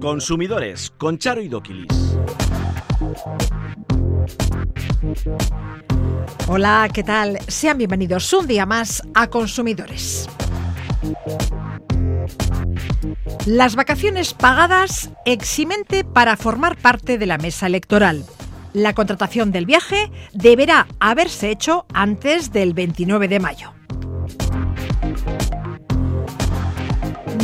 Consumidores con Charo y Doquilis. Hola, ¿qué tal? Sean bienvenidos un día más a Consumidores. Las vacaciones pagadas eximente para formar parte de la mesa electoral. La contratación del viaje deberá haberse hecho antes del 29 de mayo.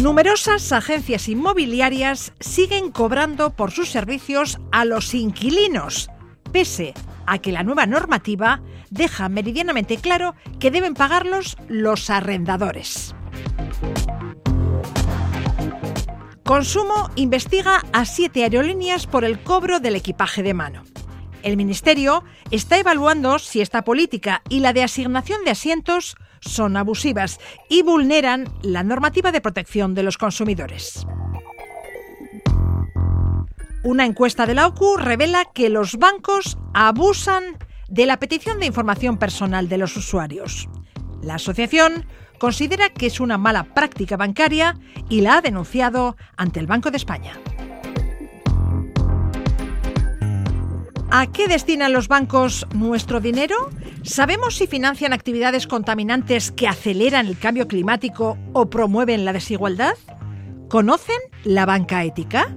Numerosas agencias inmobiliarias siguen cobrando por sus servicios a los inquilinos, pese a que la nueva normativa deja meridianamente claro que deben pagarlos los arrendadores. Consumo investiga a siete aerolíneas por el cobro del equipaje de mano. El Ministerio está evaluando si esta política y la de asignación de asientos son abusivas y vulneran la normativa de protección de los consumidores. Una encuesta de la OCU revela que los bancos abusan de la petición de información personal de los usuarios. La asociación considera que es una mala práctica bancaria y la ha denunciado ante el Banco de España. ¿A qué destinan los bancos nuestro dinero? ¿Sabemos si financian actividades contaminantes que aceleran el cambio climático o promueven la desigualdad? ¿Conocen la banca ética?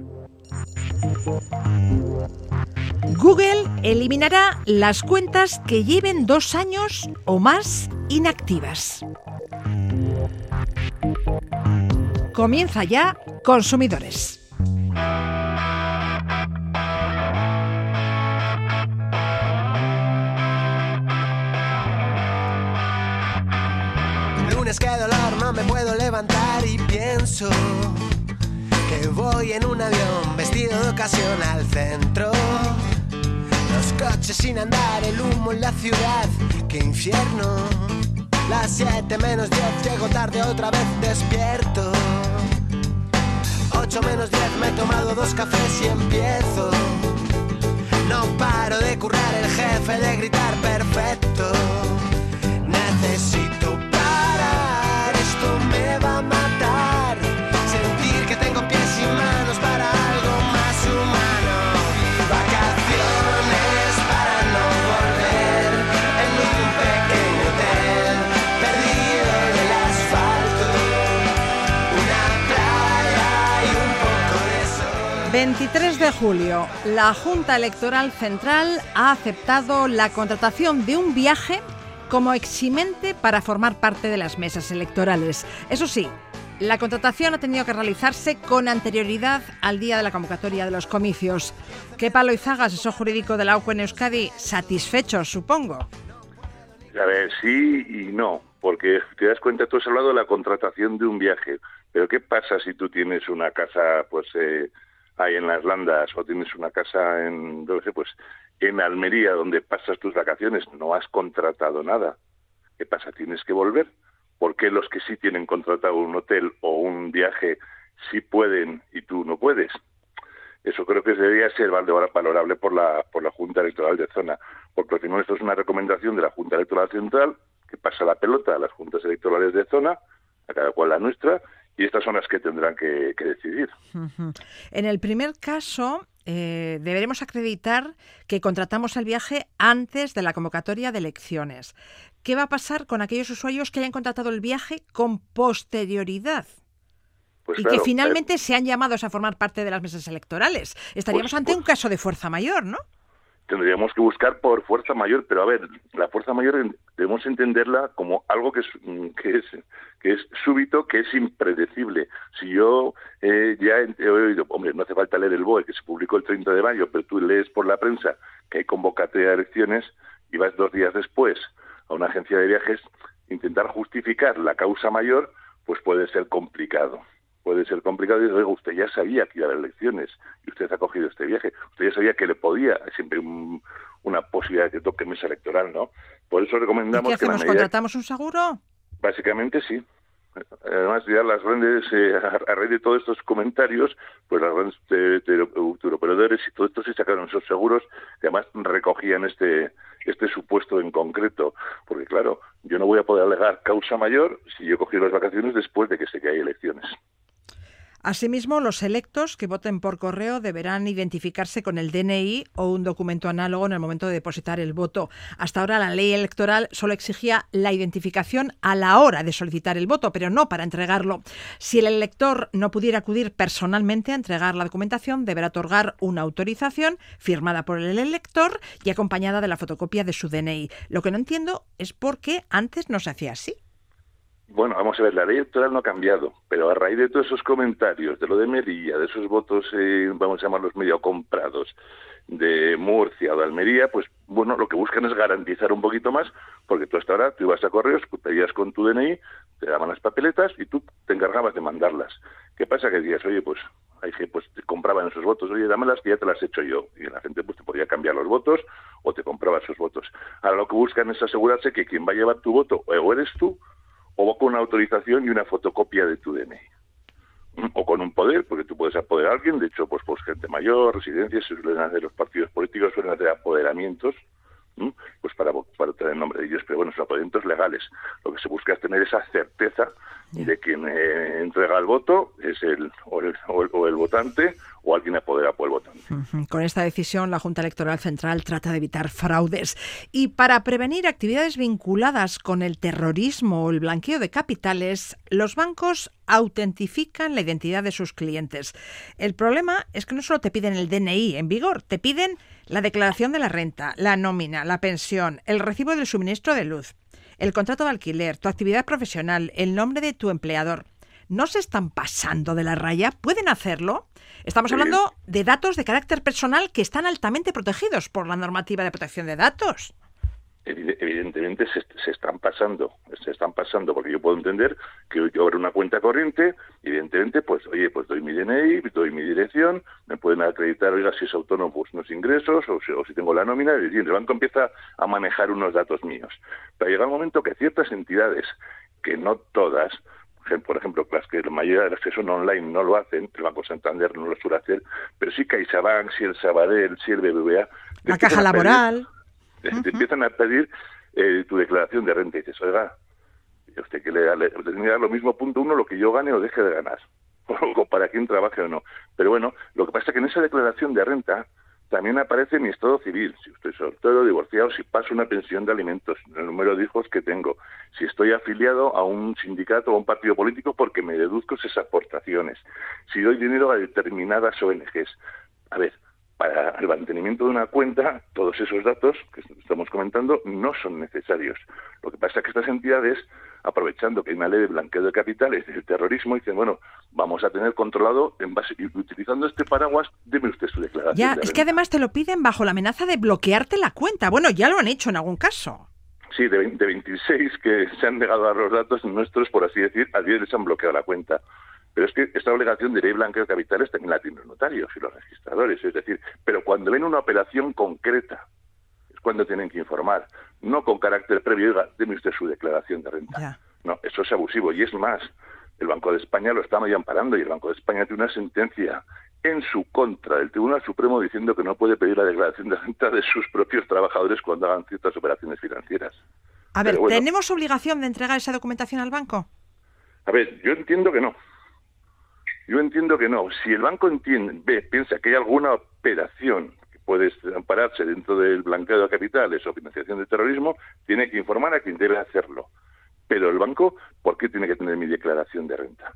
Google eliminará las cuentas que lleven dos años o más inactivas. Comienza ya, consumidores. Y pienso que voy en un avión vestido de ocasión al centro. Los coches sin andar, el humo en la ciudad, qué infierno. Las 7 menos 10, llego tarde otra vez despierto. 8 menos 10, me he tomado dos cafés y empiezo. No paro de currar el jefe, de gritar perfecto. 23 de julio, la Junta Electoral Central ha aceptado la contratación de un viaje como eximente para formar parte de las mesas electorales. Eso sí, la contratación ha tenido que realizarse con anterioridad al día de la convocatoria de los comicios. ¿Qué palo y zaga, asesor jurídico de la UCO en Euskadi? Satisfechos, supongo. A ver, sí y no, porque te das cuenta, tú has hablado de la contratación de un viaje, pero ¿qué pasa si tú tienes una casa, pues, eh, ahí en las Landas o tienes una casa en, pues, en Almería donde pasas tus vacaciones? No has contratado nada. ¿Qué pasa? ¿Tienes que volver? ¿Por qué los que sí tienen contratado un hotel o un viaje sí pueden y tú no puedes? Eso creo que debería ser valor- valorable por la, por la Junta Electoral de Zona, porque al final esto es una recomendación de la Junta Electoral Central que pasa la pelota a las juntas electorales de zona, a cada cual la nuestra, y estas son las que tendrán que, decidir. En el primer caso, eh, deberemos acreditar que contratamos el viaje antes de la convocatoria de elecciones. ¿Qué va a pasar con aquellos usuarios que hayan contratado el viaje con posterioridad? Pues y claro, que finalmente sean llamados a formar parte de las mesas electorales. Estaríamos Pues- ante un caso de fuerza mayor, ¿no? Tendríamos que buscar por fuerza mayor, pero a ver, la fuerza mayor debemos entenderla como algo que es, mm, que es, que es súbito, que es impredecible. Si yo eh, ya he oído, hombre, no hace falta leer el BOE, que se publicó el 30 de mayo, pero tú lees por la prensa que hay convocatoria de elecciones y vas dos días después a una agencia de viajes, intentar justificar la causa mayor, pues puede ser complicado puede ser complicado y oiga, usted ya sabía que iba a haber elecciones y usted ha cogido este viaje, usted ya sabía que le podía, hay siempre un- una posibilidad de que toque mesa electoral, ¿no? Por eso ¿Y recomendamos qué que la hacemos? medida, ¿Contratamos un seguro? básicamente sí. Además, ya las grandes, eh, a raíz de todos estos comentarios, pues las grandes turoperadores y todo esto sí sacaron esos seguros que además recogían este este supuesto en concreto. Porque claro, yo no voy a poder alegar causa mayor si yo cogí las vacaciones después de que sé que hay elecciones. Asimismo, los electos que voten por correo deberán identificarse con el DNI o un documento análogo en el momento de depositar el voto. Hasta ahora la ley electoral solo exigía la identificación a la hora de solicitar el voto, pero no para entregarlo. Si el elector no pudiera acudir personalmente a entregar la documentación, deberá otorgar una autorización firmada por el elector y acompañada de la fotocopia de su DNI. Lo que no entiendo es por qué antes no se hacía así. Bueno, vamos a ver, la ley electoral no ha cambiado, pero a raíz de todos esos comentarios, de lo de Merilla, de esos votos, eh, vamos a llamarlos medio comprados, de Murcia o de Almería, pues bueno, lo que buscan es garantizar un poquito más, porque tú hasta ahora tú ibas a correos, pedías con tu DNI, te daban las papeletas y tú te encargabas de mandarlas. ¿Qué pasa? Que decías, oye, pues hay que pues te compraban esos votos, oye, dámelas que ya te las he hecho yo. Y la gente pues te podía cambiar los votos o te compraba esos votos. Ahora lo que buscan es asegurarse que quien va a llevar tu voto o eres tú o con una autorización y una fotocopia de tu DNI. O con un poder, porque tú puedes apoderar a alguien, de hecho, pues, pues gente mayor, residencias, suelen hacer los partidos políticos, suelen hacer apoderamientos, pues para, para tener el nombre de ellos, pero bueno, son apoderamientos legales. Lo que se busca es tener esa certeza de quien eh, entrega el voto es el o, el o el, votante o alguien apoderado por el votante. Con esta decisión, la Junta Electoral Central trata de evitar fraudes. Y para prevenir actividades vinculadas con el terrorismo o el blanqueo de capitales, los bancos autentifican la identidad de sus clientes. El problema es que no solo te piden el DNI en vigor, te piden la declaración de la renta, la nómina, la pensión, el recibo del suministro de luz el contrato de alquiler, tu actividad profesional, el nombre de tu empleador, ¿no se están pasando de la raya? ¿Pueden hacerlo? Estamos hablando de datos de carácter personal que están altamente protegidos por la normativa de protección de datos evidentemente se, están pasando, se están pasando, porque yo puedo entender que yo abro una cuenta corriente, evidentemente, pues, oye, pues doy mi DNI, doy mi dirección, me pueden acreditar, oiga, si es autónomo, pues unos ingresos, o si, tengo la nómina, y el banco empieza a manejar unos datos míos. Pero llega un momento que ciertas entidades, que no todas, por ejemplo, las que la mayoría de las que son online no lo hacen, el Banco Santander no lo suele hacer, pero sí CaixaBank, si el Sabadell, si el BBVA... La caja laboral te empiezan a pedir eh, tu declaración de renta y dices, oiga, usted que le, da lo mismo punto uno lo que yo gane o deje de ganar, o para quien trabaje o no. Pero bueno, lo que pasa es que en esa declaración de renta también aparece mi estado civil, si estoy soltero, divorciado, si paso una pensión de alimentos, el número de hijos que tengo, si estoy afiliado a un sindicato o a un partido político porque me deduzco esas aportaciones, si doy dinero a determinadas ONGs. A ver, para el mantenimiento de una cuenta, todos esos datos que estamos comentando no son necesarios. Lo que pasa es que estas entidades, aprovechando que hay una ley de blanqueo de capitales del terrorismo, dicen, bueno, vamos a tener controlado, en base, utilizando este paraguas, deme usted su declaración. Ya, es que además te lo piden bajo la amenaza de bloquearte la cuenta. Bueno, ya lo han hecho en algún caso. Sí, de, 26 que se han negado a los datos nuestros, por así decir, a 10 les han bloqueado la cuenta. Pero es que esta obligación de ley blanqueo de capitales también la tienen los notarios y los registradores. Es decir, pero cuando ven una operación concreta, es cuando tienen que informar. No con carácter previo, diga, deme usted su declaración de renta. No, eso es abusivo. Y es más, el Banco de España lo está medio amparando y el Banco de España tiene una sentencia en su contra del Tribunal Supremo diciendo que no puede pedir la declaración de renta de sus propios trabajadores cuando hagan ciertas operaciones financieras. A ver, ¿tenemos obligación de entregar esa documentación al banco? A ver, yo entiendo que no. Yo entiendo que no. Si el banco entiende, ve, piensa que hay alguna operación que puede ampararse dentro del blanqueo de capitales o financiación de terrorismo, tiene que informar a quien debe hacerlo. Pero el banco, ¿por qué tiene que tener mi declaración de renta?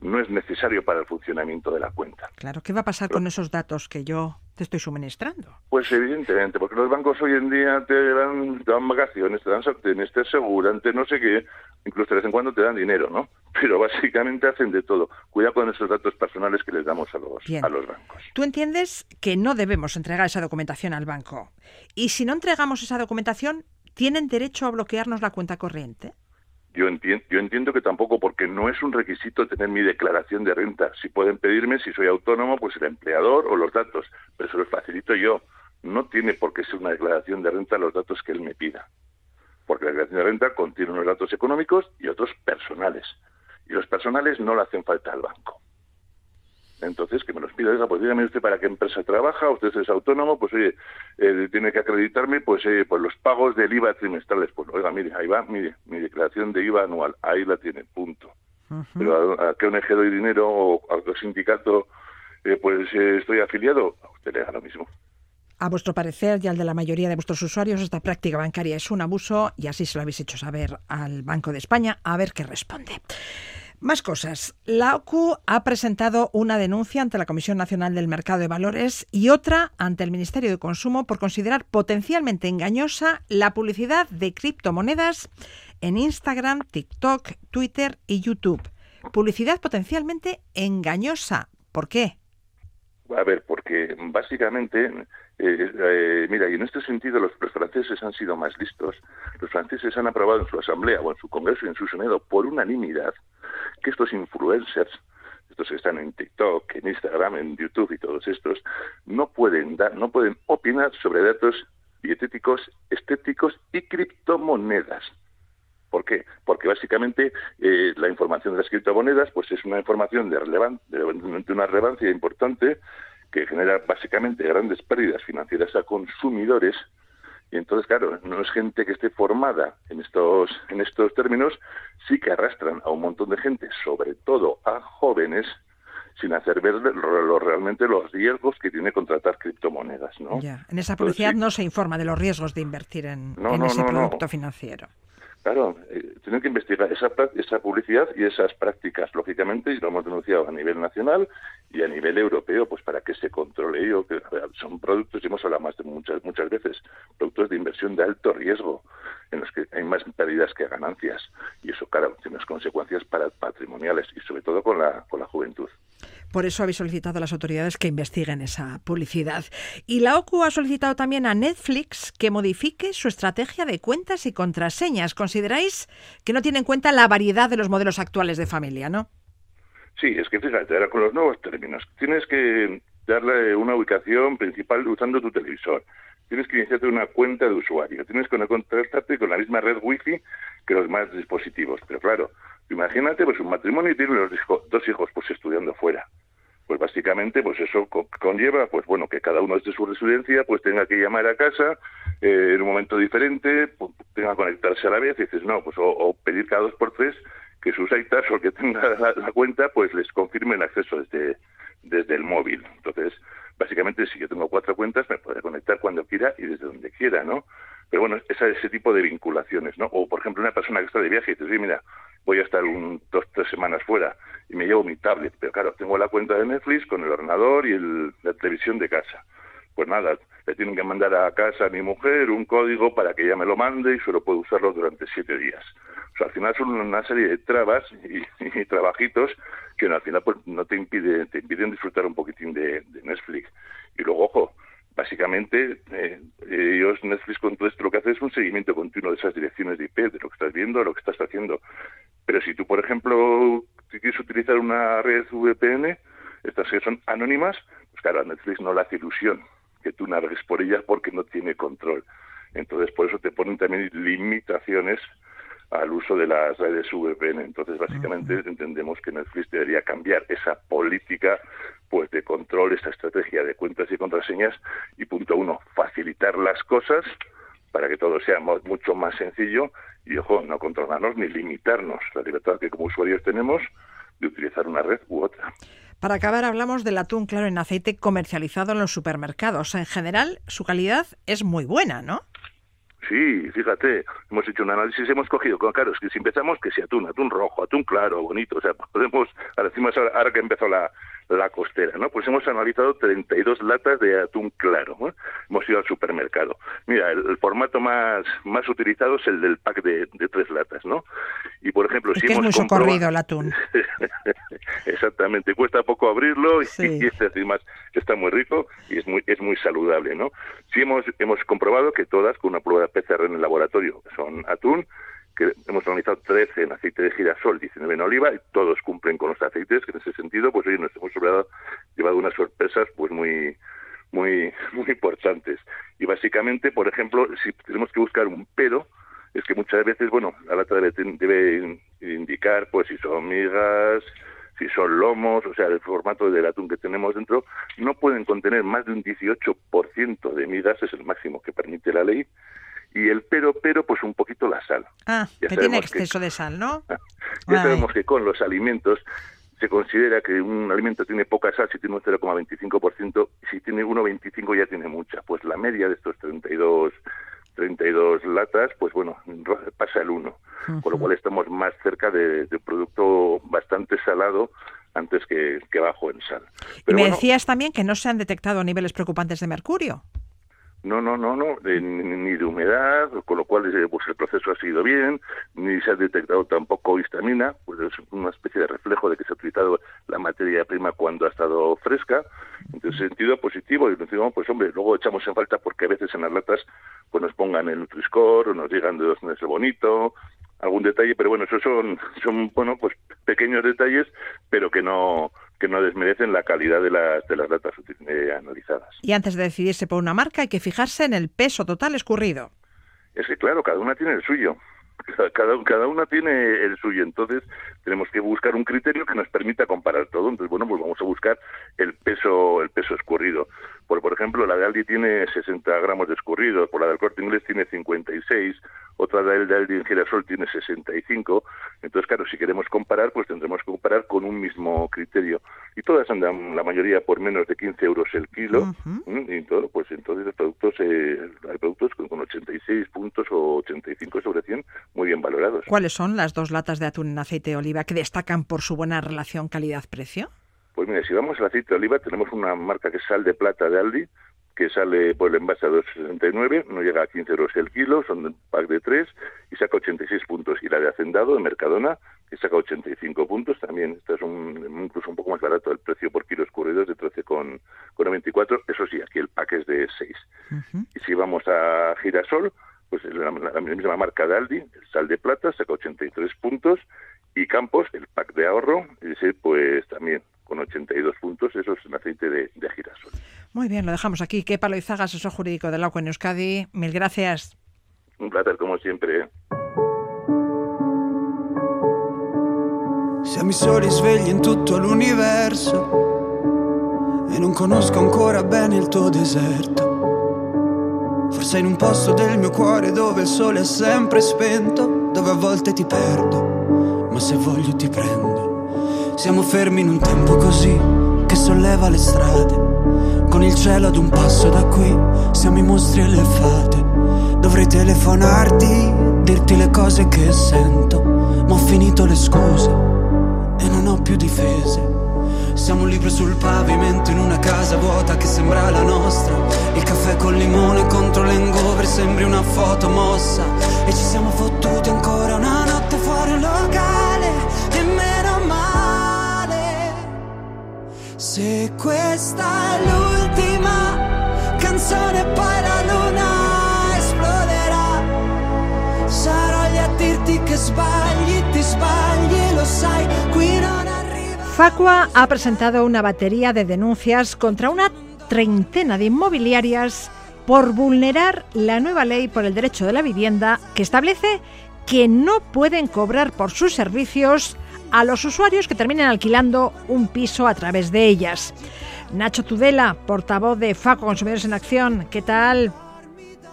No es necesario para el funcionamiento de la cuenta. Claro, ¿qué va a pasar con esos datos que yo te estoy suministrando? Pues evidentemente, porque los bancos hoy en día te dan, te dan vacaciones, te dan sartenes, te aseguran, te no sé qué, incluso de vez en cuando te dan dinero, ¿no? Pero básicamente hacen de todo. Cuidado con esos datos personales que les damos a los, a los bancos. Tú entiendes que no debemos entregar esa documentación al banco. Y si no entregamos esa documentación, ¿tienen derecho a bloquearnos la cuenta corriente? Yo entiendo, yo entiendo que tampoco, porque no es un requisito tener mi declaración de renta. Si pueden pedirme, si soy autónomo, pues el empleador o los datos, pero se los facilito yo. No tiene por qué ser una declaración de renta los datos que él me pida, porque la declaración de renta contiene unos datos económicos y otros personales. Y los personales no le hacen falta al banco. Entonces, que me los pida, oiga, pues dígame usted para qué empresa trabaja, usted es autónomo, pues oye, eh, tiene que acreditarme pues, eh, pues los pagos del IVA trimestrales. Pues oiga, mire, ahí va, mire, mi declaración de IVA anual, ahí la tiene, punto. Pero a, qué ONG doy dinero o a qué sindicato eh, pues eh, estoy afiliado, a usted le da lo mismo. A vuestro parecer y al de la mayoría de vuestros usuarios, esta práctica bancaria es un abuso y así se lo habéis hecho saber al Banco de España, a ver qué responde. Más cosas. La OCU ha presentado una denuncia ante la Comisión Nacional del Mercado de Valores y otra ante el Ministerio de Consumo por considerar potencialmente engañosa la publicidad de criptomonedas en Instagram, TikTok, Twitter y YouTube. Publicidad potencialmente engañosa. ¿Por qué? A ver, porque básicamente, eh, eh, mira, y en este sentido los, franceses han sido más listos. Los franceses han aprobado en su asamblea o en su congreso y en su senado por unanimidad que estos influencers, estos que están en TikTok, en Instagram, en YouTube y todos estos, no pueden dar, no pueden opinar sobre datos dietéticos, estéticos y criptomonedas. ¿Por qué? Porque básicamente eh, la información de las criptomonedas pues es una información de, de una relevancia importante que genera básicamente grandes pérdidas financieras a consumidores y entonces, claro, no es gente que esté formada en estos, en estos términos, sí que arrastran a un montón de gente, sobre todo a jóvenes, sin hacer ver lo, realmente los riesgos que tiene contratar criptomonedas, ¿no? Ya. En esa publicidad no se informa de los riesgos de invertir en, ese producto financiero. Claro, eh, tienen que investigar esa, esa publicidad y esas prácticas, lógicamente, y lo hemos denunciado a nivel nacional y a nivel europeo, pues para que se controle ello, que son productos, y hemos hablado más de muchas, muchas veces, productos de inversión de alto riesgo, en los que hay más pérdidas que ganancias, y eso, claro, tiene unas consecuencias para patrimoniales, y sobre todo con la, con la juventud. Por eso habéis solicitado a las autoridades que investiguen esa publicidad. Y la OCU ha solicitado también a Netflix que modifique su estrategia de cuentas y contraseñas. ¿Consideráis que no tiene en cuenta la variedad de los modelos actuales de familia, no? Sí, es que fíjate, con los nuevos términos, tienes que darle una ubicación principal usando tu televisor. Tienes que iniciarte una cuenta de usuario. Tienes que contratarte con la misma red wifi que los demás dispositivos. Pero claro, imagínate, pues un matrimonio y tiene dos hijos pues estudiando fuera pues básicamente pues eso conlleva pues bueno que cada uno desde su residencia pues tenga que llamar a casa eh, en un momento diferente pues, tenga que conectarse a la vez y dices no pues o, pedir cada dos por tres que sus aitas o que tenga la, cuenta pues les confirme el acceso desde desde el móvil entonces básicamente si yo tengo cuatro cuentas me puede conectar cuando quiera y desde donde quiera no pero bueno esa, ese tipo de vinculaciones no o por ejemplo una persona que está de viaje y dices mira voy a estar un, dos, tres semanas fuera y me llevo mi tablet, pero claro, tengo la cuenta de Netflix con el ordenador y el, la televisión de casa. Pues nada, le tienen que mandar a casa a mi mujer un código para que ella me lo mande y solo puedo usarlo durante siete días. O sea, al final son una serie de trabas y, trabajitos que al final pues, no te impiden, te impiden disfrutar un poquitín de, de Netflix. Y luego, ojo, básicamente eh, ellos Netflix con todo esto lo que hace es un seguimiento continuo de esas direcciones de IP, de lo que estás viendo, de lo que estás haciendo. Pero si tú, por ejemplo, quieres utilizar una red VPN, estas que son anónimas, pues claro, a Netflix no le hace ilusión que tú navegues por ellas porque no tiene control. Entonces, por eso te ponen también limitaciones al uso de las redes VPN. Entonces, básicamente entendemos que Netflix debería cambiar esa política pues de control, esa estrategia de cuentas y contraseñas y punto uno, facilitar las cosas para que todo sea mucho más sencillo y, ojo, no controlarnos ni limitarnos la libertad que como usuarios tenemos de utilizar una red u otra. Para acabar, hablamos del atún claro en aceite comercializado en los supermercados. En general, su calidad es muy buena, ¿no? Sí, fíjate, hemos hecho un análisis, hemos cogido, claro, es que si empezamos, que si atún, atún rojo, atún claro, bonito, o sea, podemos, ahora, ahora que empezó la, la costera, ¿no? Pues hemos analizado 32 latas de atún claro, ¿no? Hemos ido al supermercado. Mira, el, formato más más utilizado es el del pack de, tres latas, ¿no? Y por ejemplo, si hemos es muy el atún. Exactamente, cuesta poco abrirlo y, este además está muy rico y es muy es muy saludable, ¿no? Sí hemos hemos comprobado que todas con una prueba de PCR en el laboratorio son atún que hemos analizado 13 en aceite de girasol, 19 en oliva, y todos cumplen con los aceites, que en ese sentido, pues hoy nos hemos llevado unas sorpresas pues muy muy muy importantes. Y básicamente, por ejemplo, si tenemos que buscar un pero, es que muchas veces, bueno, la lata debe, debe indicar pues si son migas, si son lomos, o sea, el formato del atún que tenemos dentro, no pueden contener más de un 18% de migas, es el máximo que permite la ley, Y el pero, pero, pues un poquito la sal. Ah, que tiene exceso de sal, ¿no? ya sabemos que con los alimentos se considera que un alimento tiene poca sal si tiene un 0,25%, si tiene 1,25 ya tiene mucha. Pues la media de estos 32 32 latas, pues bueno, pasa el 1, con lo cual estamos más cerca de, un producto bastante salado antes que, bajo en sal. y me decías también que no se han detectado niveles preocupantes de mercurio. No, no, no, no, ni de humedad, con lo cual eh, pues el proceso ha sido bien, ni se ha detectado tampoco histamina, pues es una especie de reflejo de que se ha utilizado la materia prima cuando ha estado fresca, en sentido positivo, y decimos, pues hombre, luego echamos en falta porque a veces en las latas pues nos pongan el Nutri-Score, o nos digan de dónde es el bonito, algún detalle, pero bueno, esos son, son bueno, pues pequeños detalles, pero que no que no desmerecen la calidad de las, de las datas eh, analizadas. Y antes de decidirse por una marca hay que fijarse en el peso total escurrido. Es que claro, cada una tiene el suyo. Cada, cada una tiene el suyo, entonces tenemos que buscar un criterio que nos permita comparar todo. Entonces, bueno, pues vamos a buscar el peso, el peso escurrido. Por, por ejemplo, la de Aldi tiene 60 gramos de escurrido, por la del Corte Inglés tiene 56, otra de Aldi en girasol tiene 65. Entonces, claro, si queremos comparar, pues tendremos que comparar con un mismo criterio. Y todas andan, la mayoría, por menos de 15 euros el kilo. Y todo, pues entonces los productos, eh, hay productos con, con 86 puntos o 85 sobre 100 muy bien valorados. ¿Cuáles son las dos latas de atún en aceite de oliva que destacan por su buena relación calidad-precio? Pues mira, si vamos al aceite de oliva, tenemos una marca que es Sal de Plata de Aldi, que sale por el envase a 2,69, no llega a 15 euros el kilo, son un pack de 3 y saca 86 puntos. Y la de Hacendado, de Mercadona, que saca 85 puntos, también esta es un, incluso un poco más barato el precio por kilo escurrido, es de 13,94. Eso sí, aquí el pack es de 6. Y si vamos a Girasol, pues la, la, misma marca de Aldi, el Sal de Plata, saca 83 puntos y Campos, el pack de ahorro, ese pues también con 82 puntos, eso es un aceite de, girasol. Muy bien, lo dejamos aquí. Que Palo Izaga, asesor jurídico del AUCO en Euskadi. Mil gracias. Un placer, como sempre. Siamo i soli svegli in tutto l'universo e non conosco ancora bene il tuo deserto. Forse in un posto del mio cuore dove il sole è sempre spento, dove a volte ti perdo, ma se voglio ti prendo. Siamo fermi in un tempo così che solleva le strade. Con il cielo ad un passo da qui, siamo i mostri e le fate. Dovrei telefonarti, dirti le cose che sento. Ma ho finito le scuse e non ho più difese. Siamo un libro sul pavimento in una casa vuota che sembra la nostra. Il caffè col limone contro l'engover sembri una foto mossa. E ci siamo fottuti ancora una notte fuori un locale. Se luna Facua ha presentado una batería de denuncias contra una treintena de inmobiliarias por vulnerar la nueva ley por el derecho de la vivienda que establece que no pueden cobrar por sus servicios a los usuarios que terminen alquilando un piso a través de ellas. Nacho Tudela, portavoz de Facua Consumidores en Acción, ¿qué tal?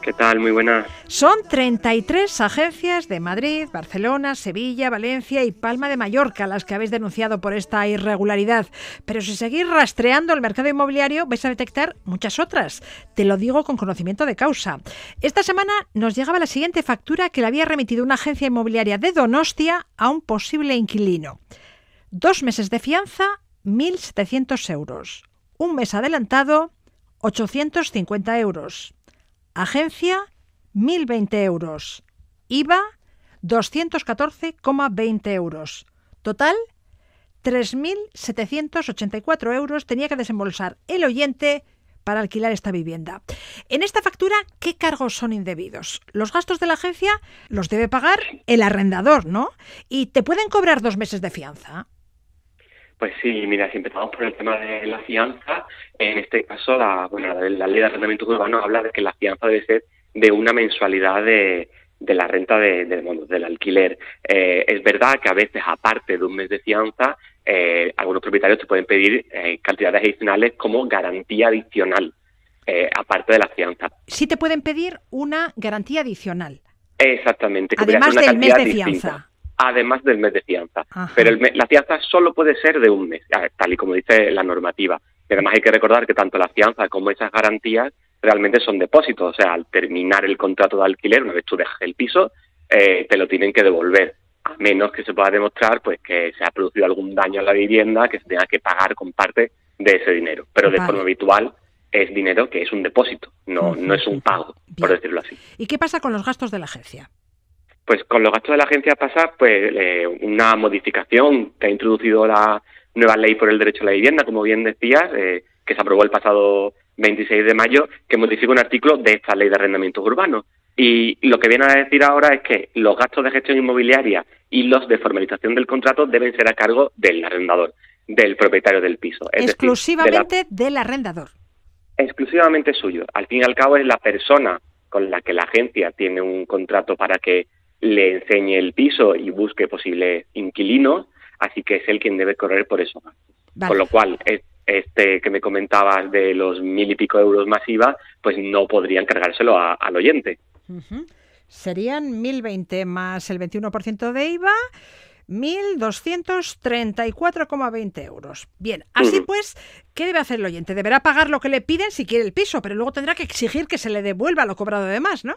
¿Qué tal? Muy buenas. Son 33 agencias de Madrid, Barcelona, Sevilla, Valencia y Palma de Mallorca las que habéis denunciado por esta irregularidad. Pero si seguís rastreando el mercado inmobiliario vais a detectar muchas otras. Te lo digo con conocimiento de causa. Esta semana nos llegaba la siguiente factura que le había remitido una agencia inmobiliaria de Donostia a un posible inquilino. Dos meses de fianza, 1.700 euros. Un mes adelantado, 850 euros. Agencia, 1.020 euros. IVA, 214,20 euros. Total, 3.784 euros tenía que desembolsar el oyente para alquilar esta vivienda. En esta factura, ¿qué cargos son indebidos? Los gastos de la agencia los debe pagar el arrendador, ¿no? Y te pueden cobrar dos meses de fianza. Pues sí, mira, si empezamos por el tema de la fianza, en este caso la, bueno, la, ley de arrendamiento urbano habla de que la fianza debe ser de una mensualidad de, de la renta de, del alquiler. Eh, es verdad que a veces, aparte de un mes de fianza, eh, algunos propietarios te pueden pedir eh, cantidades adicionales como garantía adicional. eh, aparte de la fianza. Sí te pueden pedir una garantía adicional. Exactamente. Además del mes de fianza. Además del mes de fianza. Pero la fianza solo puede ser de un mes, tal y como dice la normativa. Y además hay que recordar que tanto la fianza como esas garantías realmente son depósitos. O sea, al terminar el contrato de alquiler, una vez tú dejas el piso, eh, te lo tienen que devolver a menos que se pueda demostrar pues que se ha producido algún daño a la vivienda que se tenga que pagar con parte de ese dinero. Pero de forma habitual es dinero que es un depósito, no, no es un pago, por decirlo así. ¿Y qué pasa con los gastos de la agencia? Pues con los gastos de la agencia pasa pues eh, una modificación que ha introducido la nueva ley por el derecho a la vivienda, como bien decías, eh, que se aprobó el pasado 26 de mayo, que modifica un artículo de esta ley de arrendamientos urbanos. Y lo que viene a decir ahora es que los gastos de gestión inmobiliaria y los de formalización del contrato deben ser a cargo del arrendador, del propietario del piso. Exclusivamente del arrendador. Exclusivamente suyo. Al fin y al cabo es la persona con la que la agencia tiene un contrato para que le enseñe el piso y busque posibles inquilinos, así que es él quien debe correr por eso. Con lo cual, este que me comentabas de los mil y pico euros masiva, pues no podrían cargárselo al oyente. Serían 1.020 más el 21% de IVA, 1.234,20 euros. Bien, así pues, ¿qué debe hacer el oyente? Deberá pagar lo que le piden si quiere el piso, pero luego tendrá que exigir que se le devuelva lo cobrado de más, ¿no?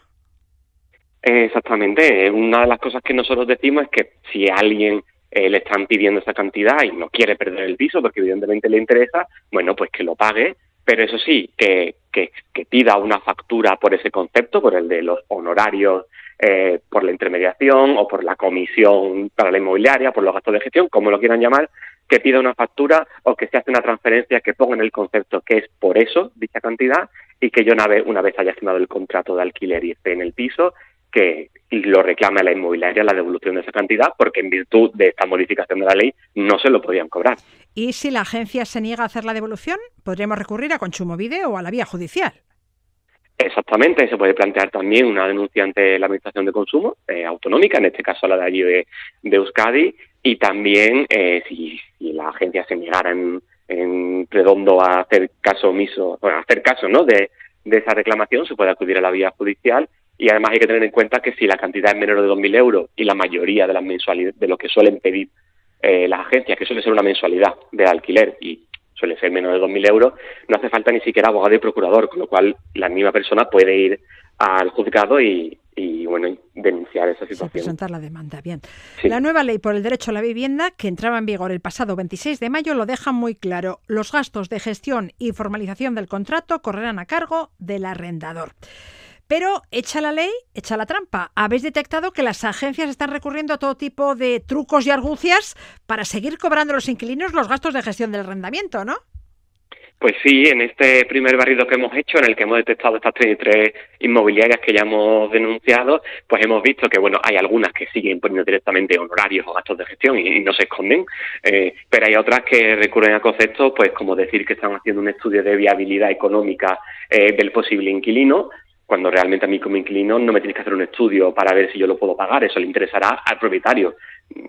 Exactamente. Una de las cosas que nosotros decimos es que si alguien eh, le están pidiendo esa cantidad y no quiere perder el piso porque evidentemente le interesa, bueno, pues que lo pague, pero eso sí, que, que, pida una factura por ese concepto, por el de los honorarios eh, por la intermediación o por la comisión para la inmobiliaria, por los gastos de gestión, como lo quieran llamar, que pida una factura o que se hace una transferencia que ponga en el concepto que es por eso dicha cantidad y que yo una vez, una vez haya firmado el contrato de alquiler y esté en el piso, que lo reclame a la inmobiliaria la devolución de esa cantidad, porque en virtud de esta modificación de la ley no se lo podían cobrar. Y si la agencia se niega a hacer la devolución, podríamos recurrir a Consumo Video o a la vía judicial. Exactamente, se puede plantear también una denuncia ante la Administración de Consumo eh, autonómica, en este caso la de allí de, Euskadi, y también eh, si, la agencia se negara en, en redondo a hacer caso omiso, bueno, a hacer caso ¿no? de, de esa reclamación, se puede acudir a la vía judicial y además hay que tener en cuenta que si la cantidad es menor de 2.000 euros y la mayoría de las mensualidades, de lo que suelen pedir eh, las agencias, que suele ser una mensualidad de alquiler y suele ser menos de 2.000 euros, no hace falta ni siquiera abogado y procurador, con lo cual la misma persona puede ir al juzgado y, bueno denunciar esa situación. presentar la demanda, bien. La nueva ley por el derecho a la vivienda, que entraba en vigor el pasado 26 de mayo, lo deja muy claro. Los gastos de gestión y formalización del contrato correrán a cargo del arrendador. Pero echa la ley, echa la trampa. Habéis detectado que las agencias están recurriendo a todo tipo de trucos y argucias para seguir cobrando a los inquilinos los gastos de gestión del arrendamiento, ¿no? Pues sí, en este primer barrido que hemos hecho, en el que hemos detectado estas 33 inmobiliarias que ya hemos denunciado, pues hemos visto que, bueno, hay algunas que siguen poniendo directamente honorarios o gastos de gestión y, no se esconden, eh, pero hay otras que recurren a conceptos, pues como decir que están haciendo un estudio de viabilidad económica eh, del posible inquilino, cuando realmente a mí como inquilino no me tienes que hacer un estudio para ver si yo lo puedo pagar, eso le interesará al propietario.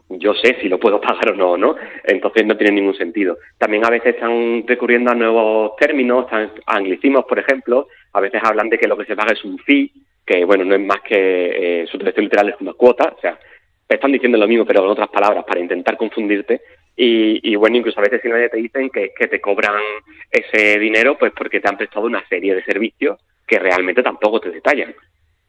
Yo sé si lo puedo pagar o no, ¿no? Entonces no tiene ningún sentido. También a veces están recurriendo a nuevos términos, a anglicismos, por ejemplo, a veces hablan de que lo que se paga es un fee, que bueno, no es más que eh, su traducción literal es una cuota, o sea, están diciendo lo mismo pero con otras palabras para intentar confundirte y, bueno, incluso a veces si nadie te dicen que, que te cobran ese dinero pues porque te han prestado una serie de servicios que realmente tampoco te detallan.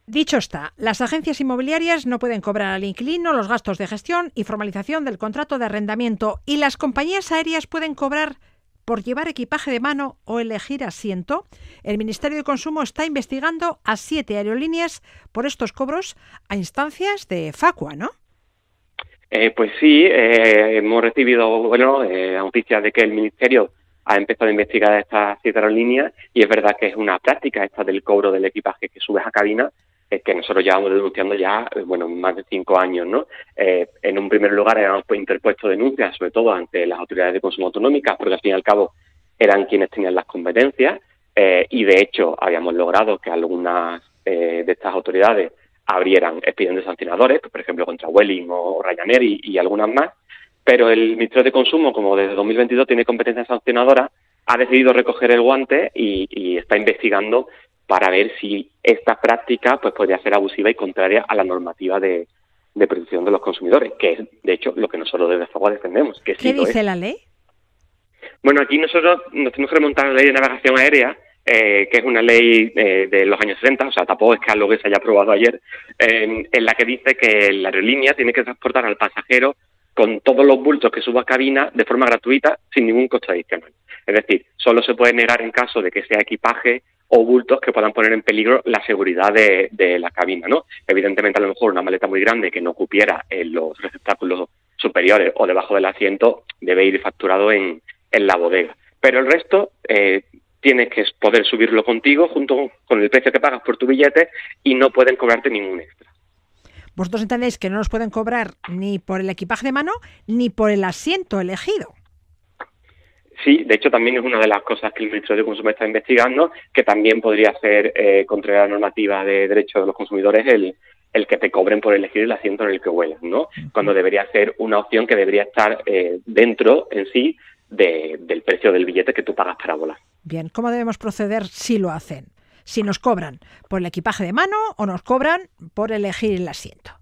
Dicho está, las agencias inmobiliarias no pueden cobrar al inquilino los gastos de gestión y formalización del contrato de arrendamiento y las compañías aéreas pueden cobrar por llevar equipaje de mano o elegir asiento. El Ministerio de Consumo está investigando a siete aerolíneas por estos cobros a instancias de Facua, ¿no? Eh, pues sí, eh, hemos recibido bueno eh, noticias de que el Ministerio ha empezado a investigar estas aerolíneas y es verdad que es una práctica esta del cobro del equipaje que subes a cabina eh, que nosotros llevamos denunciando ya, eh, bueno, más de cinco años, ¿no? Eh, en un primer lugar habíamos pues, interpuesto denuncias, sobre todo ante las autoridades de consumo autonómicas, porque al fin y al cabo eran quienes tenían las competencias y de hecho habíamos logrado que algunas de estas autoridades abrieran expedientes sancionadores, pues, por ejemplo contra Welling o Ryanair y algunas más, pero el Ministerio de Consumo, como desde 2022 tiene competencia sancionadora, ha decidido recoger el guante y, está investigando para ver si esta práctica pues podría ser abusiva y contraria a la normativa de, protección de los consumidores, que es de hecho lo que nosotros desde FAGUA defendemos. Que ¿Qué dice la ley? Bueno, aquí nosotros nos tenemos que remontar a la ley de navegación aérea, eh, que es una ley eh, de los años 60, o sea, tampoco es que algo que se haya aprobado ayer, en la que dice que la aerolínea tiene que transportar al pasajero con todos los bultos que suba a cabina de forma gratuita sin ningún coste adicional. Es decir, solo se puede negar en caso de que sea equipaje o bultos que puedan poner en peligro la seguridad de, la cabina, ¿no? Evidentemente, a lo mejor una maleta muy grande que no cupiera en los receptáculos superiores o debajo del asiento debe ir facturado en, la bodega. Pero el resto eh, tienes que poder subirlo contigo junto con el precio que pagas por tu billete y no pueden cobrarte ningún extra. Vosotros entendéis que no nos pueden cobrar ni por el equipaje de mano ni por el asiento elegido. Sí, de hecho también es una de las cosas que el Ministerio de Consumo está investigando, que también podría ser eh, contra la normativa de derechos de los consumidores el, el que te cobren por elegir el asiento en el que vuelas, ¿no? Cuando debería ser una opción que debería estar eh, dentro en sí del precio del billete que tú pagas para volar. Bien, ¿cómo debemos proceder si lo hacen? Si nos cobran por el equipaje de mano o nos cobran por elegir el asiento.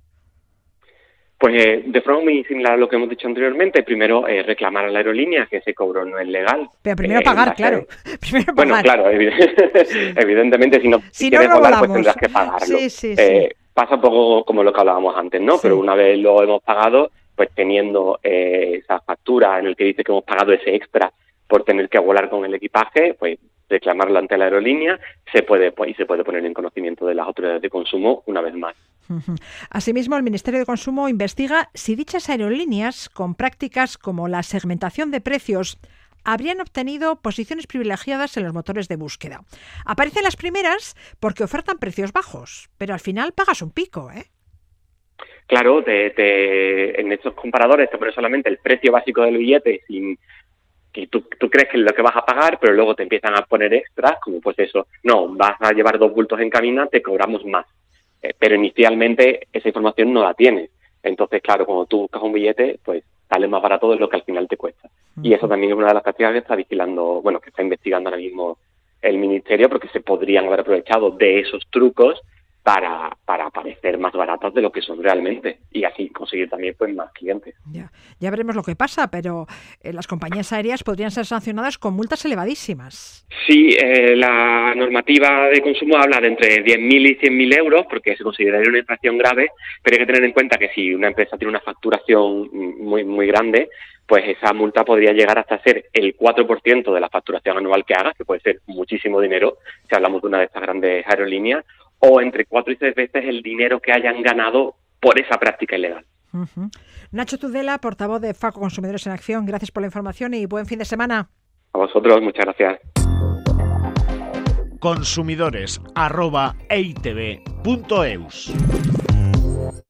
Pues eh, de forma muy similar a lo que hemos dicho anteriormente, primero eh, reclamar a la aerolínea que ese cobro no es legal. Pero primero eh, pagar, claro. Bueno, claro, evidentemente si no quieres volar pues tendrás que pagarlo. pasa un poco como lo que hablábamos antes, ¿no? Pero una vez lo hemos pagado, pues teniendo esa factura en el que dice que hemos pagado ese extra por tener que volar con el equipaje, pues reclamarlo ante la aerolínea se puede y se puede poner en conocimiento de las autoridades de consumo una vez más. Asimismo, el Ministerio de Consumo investiga si dichas aerolíneas, con prácticas como la segmentación de precios, habrían obtenido posiciones privilegiadas en los motores de búsqueda. Aparecen las primeras porque ofertan precios bajos, pero al final pagas un pico, ¿eh? Claro, en estos comparadores te pone solamente el precio básico del billete sin, que tú, crees que es lo que vas a pagar, pero luego te empiezan a poner extras, como pues eso, no, vas a llevar dos bultos en cabina, te cobramos más. Eh, pero inicialmente esa información no la tienes. Entonces, claro, cuando tú buscas un billete, pues sale más barato de lo que al final te cuesta. Y eso también es una de las prácticas que está vigilando, bueno, que está investigando ahora mismo el ministerio, porque se podrían haber aprovechado de esos trucos para, para parecer más baratos de lo que son realmente y así conseguir también pues más clientes. Ya, ya veremos lo que pasa, pero eh, las compañías aéreas podrían ser sancionadas con multas elevadísimas. Sí, eh, la normativa de consumo habla de entre 10.000 y 100.000 euros porque se consideraría una infracción grave, pero hay que tener en cuenta que si una empresa tiene una facturación muy, muy grande, pues esa multa podría llegar hasta ser el 4% de la facturación anual que haga, que puede ser muchísimo dinero si hablamos de una de estas grandes aerolíneas, o entre cuatro y seis veces el dinero que hayan ganado por esa práctica ilegal. Nacho Tudela, portavoz de FACO Consumidores en Acción, gracias por la información y buen fin de semana. A vosotros, muchas gracias. Consumidores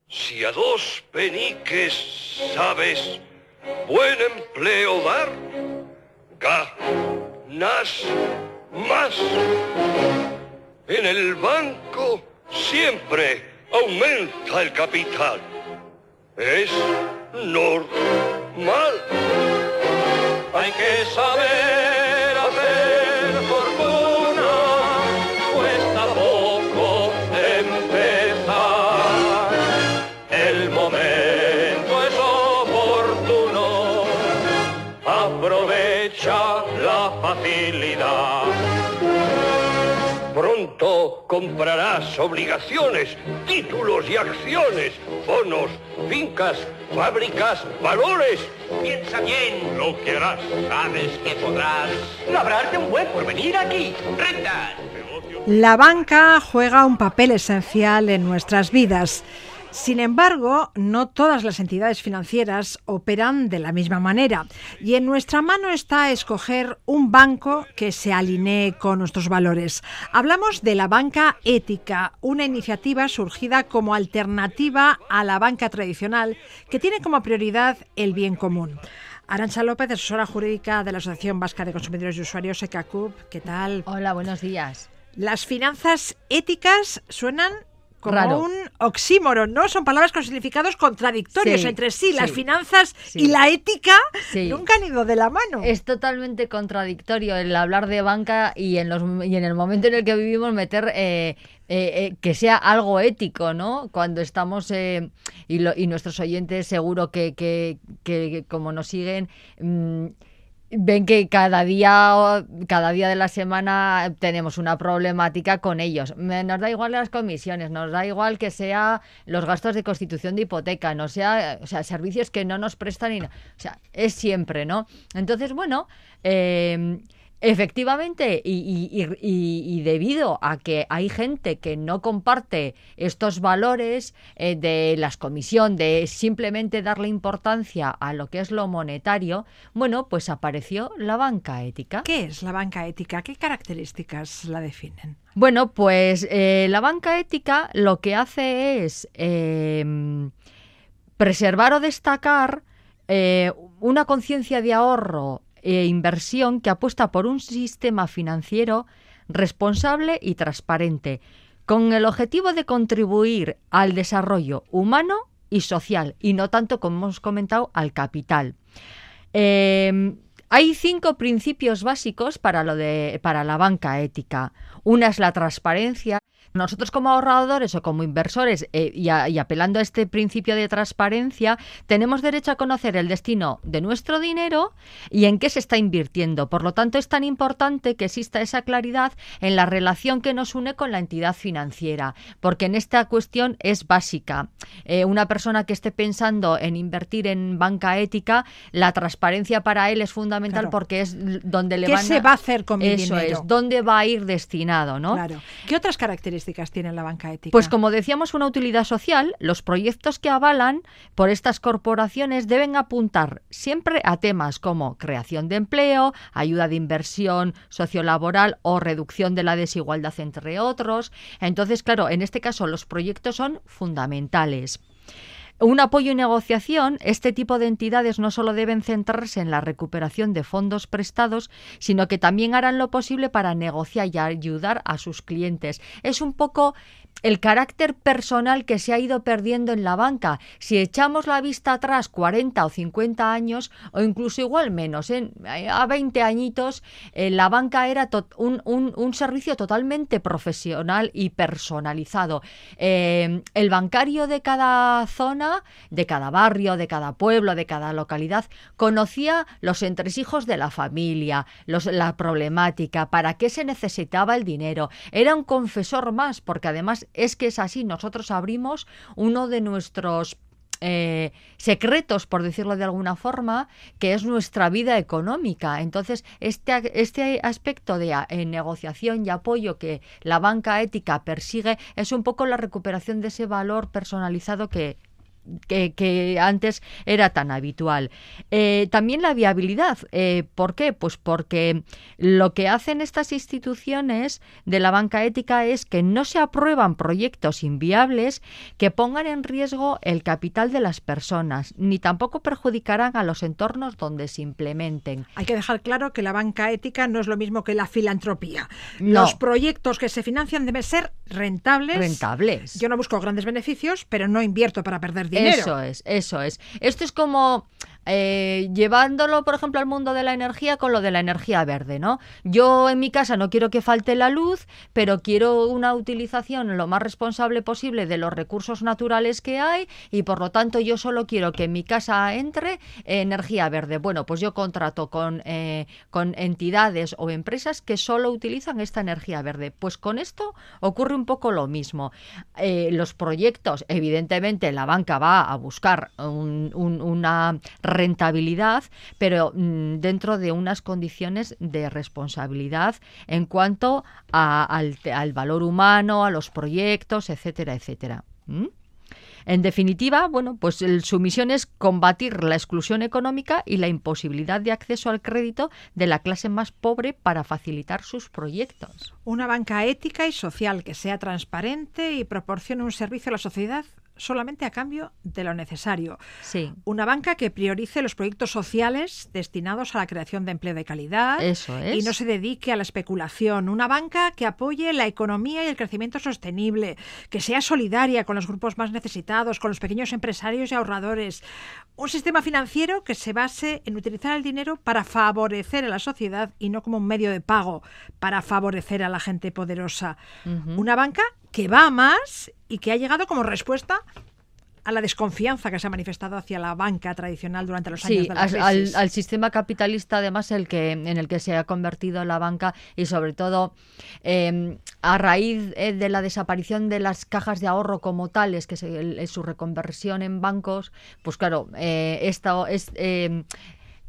Si a dos peniques sabes buen empleo dar, ganas más en el banco siempre aumenta el capital. Es normal. Hay que saber comprarás obligaciones, títulos y acciones, bonos, fincas, fábricas, valores. Piensa bien lo que harás. Sabes que podrás labrarte un buen porvenir aquí. Rentas. La banca juega un papel esencial en nuestras vidas. Sin embargo, no todas las entidades financieras operan de la misma manera y en nuestra mano está escoger un banco que se alinee con nuestros valores. Hablamos de la banca ética, una iniciativa surgida como alternativa a la banca tradicional que tiene como prioridad el bien común. Arancha López, asesora jurídica de la Asociación Vasca de Consumidores y Usuarios, ECACUP. ¿Qué tal? Hola, buenos días. Las finanzas éticas suenan como un oxímoron, ¿no? Son palabras con significados contradictorios Sí, entre sí. Las sí. finanzas Sí. y la ética nunca han ido de la mano. Es totalmente contradictorio el hablar de banca y en, los, y en el momento en el que vivimos meter eh, eh, eh, que sea algo ético, ¿no? Cuando estamos, eh, y, lo- y nuestros oyentes seguro que, que- que como nos siguen, mm, ven que cada día, cada día de la semana tenemos una problemática con ellos. Nos da igual las comisiones, nos da igual que sea los gastos de constitución de hipoteca, no sea, o sea, servicios que no nos prestan, y o sea, es siempre, ¿no? Entonces, bueno, eh, Efectivamente, y, y- y- y- y debido a que hay gente que no comparte estos valores eh, de la comisión, de simplemente darle importancia a lo que es lo monetario, bueno, pues apareció la banca ética. ¿Qué es la banca ética? ¿Qué características la definen? Bueno, pues eh, la banca ética lo que hace es eh, preservar o destacar una conciencia de ahorro e inversión que apuesta por un sistema financiero responsable y transparente, con el objetivo de contribuir al desarrollo humano y social, y no tanto, como hemos comentado, al capital. Eh, hay cinco principios básicos para, lo de, para la banca ética. Una es la transparencia. Nosotros como ahorradores o como inversores eh, y, a- y apelando a este principio de transparencia, tenemos derecho a conocer el destino de nuestro dinero y en qué se está invirtiendo. Por lo tanto, es tan importante que exista esa claridad en la relación que nos une con la entidad financiera, porque en esta cuestión es básica. Eh, una persona que esté pensando en invertir en banca ética, la transparencia para él es fundamental Claro. porque es donde le ¿Qué van se va a hacer con mi Eso dinero? es, dónde va a ir destinado, ¿no? Claro. ¿Qué otras características tiene la banca ética? Pues como decíamos, una utilidad social, los proyectos que avalan por estas corporaciones deben apuntar siempre a temas como creación de empleo, ayuda de inversión sociolaboral o reducción de la desigualdad, entre otros. Entonces, claro, en este caso los proyectos son fundamentales. Un apoyo y negociación, este tipo de entidades no solo deben centrarse en la recuperación de fondos prestados, sino que también harán lo posible para negociar y ayudar a sus clientes. Es un poco el carácter personal que se ha ido perdiendo en la banca. Si echamos la vista atrás 40 o 50 años, o incluso igual menos, ¿eh? a 20 añitos, eh, la banca era un, servicio totalmente profesional y personalizado. Eh, el bancario de cada zona, de cada barrio, de cada pueblo, de cada localidad, conocía los entresijos de la familia, la problemática, para qué se necesitaba el dinero. Era un confesor más, porque además es que es así, nosotros abrimos uno de nuestros eh, secretos, por decirlo de alguna forma, que es nuestra vida económica. Entonces, este, este aspecto de eh, negociación y apoyo que la banca ética persigue es un poco la recuperación de ese valor personalizado que, que, que antes era tan habitual. Eh, también la viabilidad. Eh, ¿Por qué? Pues porque lo que hacen estas instituciones de la banca ética es que no se aprueban proyectos inviables que pongan en riesgo el capital de las personas, ni tampoco perjudicarán a los entornos donde se implementen. Hay que dejar claro que la banca ética no es lo mismo que la filantropía. No. Los proyectos que se financian deben ser rentables. Rentables. Yo no busco grandes beneficios, pero no invierto para perder dinero. Eso es, eso es. Esto es como eh, llevándolo, por ejemplo, al mundo de la energía con lo de la energía verde, ¿no? Yo en mi casa no quiero que falte la luz, pero quiero una utilización lo más responsable posible de los recursos naturales que hay y por lo tanto yo solo quiero que en mi casa entre energía verde. Bueno, pues yo contrato con, eh, con entidades o empresas que solo utilizan esta energía verde. Pues con esto ocurre un poco lo mismo. Eh, los proyectos, evidentemente, la banca va a buscar un- un- una rentabilidad, pero mm, dentro de unas condiciones de responsabilidad en cuanto al, al valor humano, a los proyectos, etcétera, etcétera. En definitiva, bueno, pues su misión es combatir la exclusión económica y la imposibilidad de acceso al crédito de la clase más pobre para facilitar sus proyectos. Una banca ética y social que sea transparente y proporcione un servicio a la sociedad solamente a cambio de lo necesario. Sí. Una banca que priorice los proyectos sociales destinados a la creación de empleo de calidad Eso es. y no se dedique a la especulación. Una banca que apoye la economía y el crecimiento sostenible, que sea solidaria con los grupos más necesitados, con los pequeños empresarios y ahorradores. Un sistema financiero que se base en utilizar el dinero para favorecer a la sociedad y no como un medio de pago para favorecer a la gente poderosa. Una banca que va a más y que ha llegado como respuesta a la desconfianza que se ha manifestado hacia la banca tradicional durante los años Sí, de la al- crisis. al sistema capitalista además el que en el que se ha convertido la banca y sobre todo eh, a raíz eh, de la desaparición de las cajas de ahorro como tales, que se- el- su reconversión en bancos, pues claro, eh, esta es eh,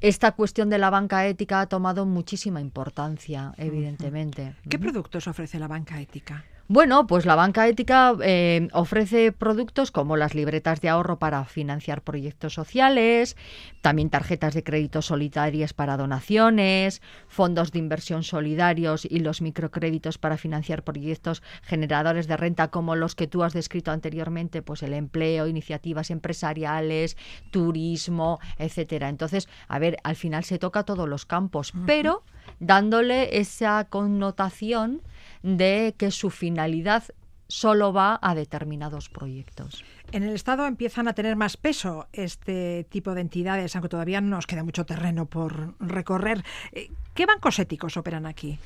esta cuestión de la banca ética ha tomado muchísima importancia, evidentemente. ¿Qué productos ofrece la banca ética? Bueno, pues la banca ética eh, ofrece productos como las libretas de ahorro para financiar proyectos sociales, también tarjetas de crédito solidarias para donaciones, fondos de inversión solidarios y los microcréditos para financiar proyectos generadores de renta como los que tú has descrito anteriormente, pues el empleo, iniciativas empresariales, turismo, etcétera. Entonces, a ver, al final se toca todos los campos, pero dándole esa connotación de que su finalidad solo va a determinados proyectos. En el Estado empiezan a tener más peso este tipo de entidades, aunque todavía nos queda mucho terreno por recorrer. Eh, ¿Qué bancos éticos operan aquí?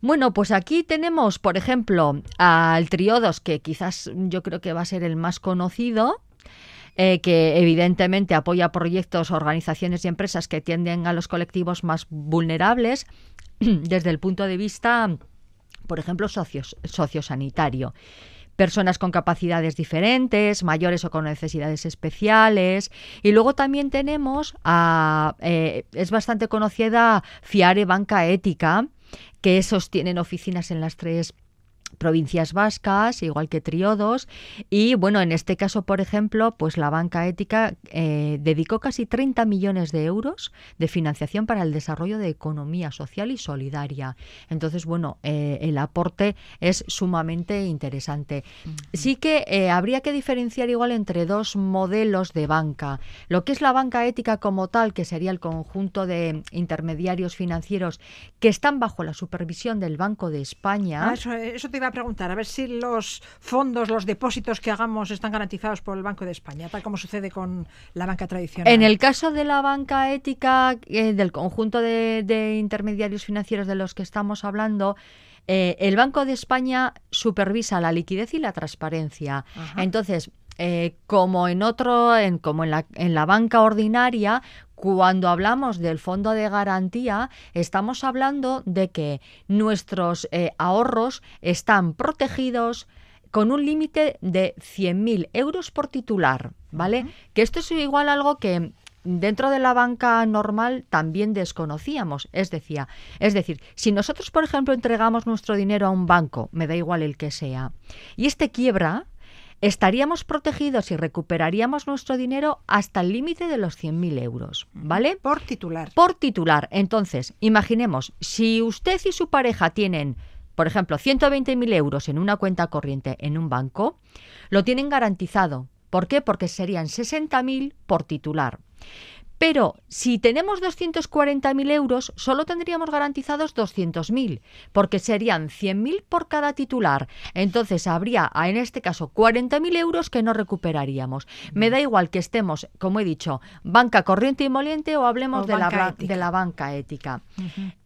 Bueno, pues aquí tenemos, por ejemplo, al Triodos, que quizás yo creo que va a ser el más conocido, eh, que evidentemente apoya proyectos, organizaciones y empresas que tienden a los colectivos más vulnerables desde el punto de vista, por ejemplo, socios- sociosanitario. Personas con capacidades diferentes, mayores o con necesidades especiales. Y luego también tenemos, a, eh, es bastante conocida Fiare Banca Ética, que sostienen oficinas en las tres provincias vascas, igual que Triodos. Y bueno, en este caso, por ejemplo, pues la banca ética eh, dedicó casi 30 millones de euros de financiación para el desarrollo de economía social y solidaria. Entonces, bueno, eh, el aporte es sumamente interesante. Sí que eh, habría que diferenciar igual entre dos modelos de banca. Lo que es la banca ética como tal, que sería el conjunto de intermediarios financieros que están bajo la supervisión del Banco de España. Ah, eso, eso te iba a preguntar, a ver si los fondos, los depósitos que hagamos están garantizados por el Banco de España, tal como sucede con la banca tradicional. En el caso de la banca ética, eh, del conjunto de, de intermediarios financieros de los que estamos hablando, eh, el Banco de España supervisa la liquidez y la transparencia. Ajá. Entonces, eh, como en otro, en, como en la, en la banca ordinaria, cuando hablamos del fondo de garantía, estamos hablando de que nuestros eh, ahorros están protegidos con un límite de 100.000 euros por titular, ¿vale? Que esto es igual algo que dentro de la banca normal también desconocíamos. Es decir, es decir, si nosotros, por ejemplo, entregamos nuestro dinero a un banco, me da igual el que sea, y este quiebra, estaríamos protegidos y recuperaríamos nuestro dinero hasta el límite de los 100.000 euros, ¿vale? Por titular. Por titular. Entonces, imaginemos, si usted y su pareja tienen, por ejemplo, 120.000 euros en una cuenta corriente en un banco, lo tienen garantizado. ¿Por qué? Porque serían 60.000 por titular. Pero si tenemos 240.000 euros, solo tendríamos garantizados 200.000, porque serían 100.000 por cada titular. Entonces habría, en este caso, 40.000 euros que no recuperaríamos. Me da igual que estemos, como he dicho, banca corriente y moliente o hablemos O de, la, banca ba- ética. de la banca ética.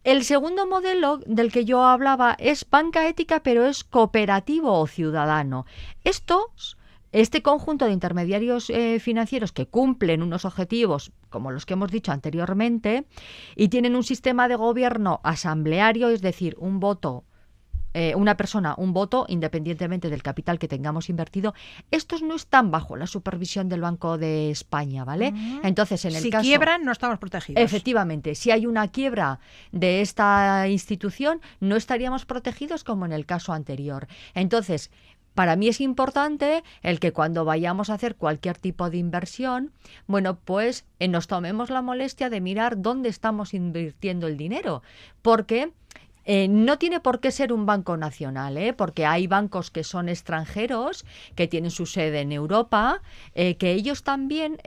El segundo modelo del que yo hablaba es banca ética, pero es cooperativo o ciudadano. Estos este conjunto de intermediarios eh, financieros que cumplen unos objetivos como los que hemos dicho anteriormente y tienen un sistema de gobierno asambleario, es decir, un voto eh, una persona un voto independientemente del capital que tengamos invertido, estos no están bajo la supervisión del Banco de España, ¿vale? Entonces, en el si caso quiebran, no estamos protegidos. Efectivamente, si hay una quiebra de esta institución, no estaríamos protegidos como en el caso anterior. Entonces, para mí es importante el que cuando vayamos a hacer cualquier tipo de inversión, bueno, pues eh, nos tomemos la molestia de mirar dónde estamos invirtiendo el dinero, porque Eh, no tiene por qué ser un banco nacional, ¿eh? porque hay bancos que son extranjeros, que tienen su sede en Europa, eh, que ellos también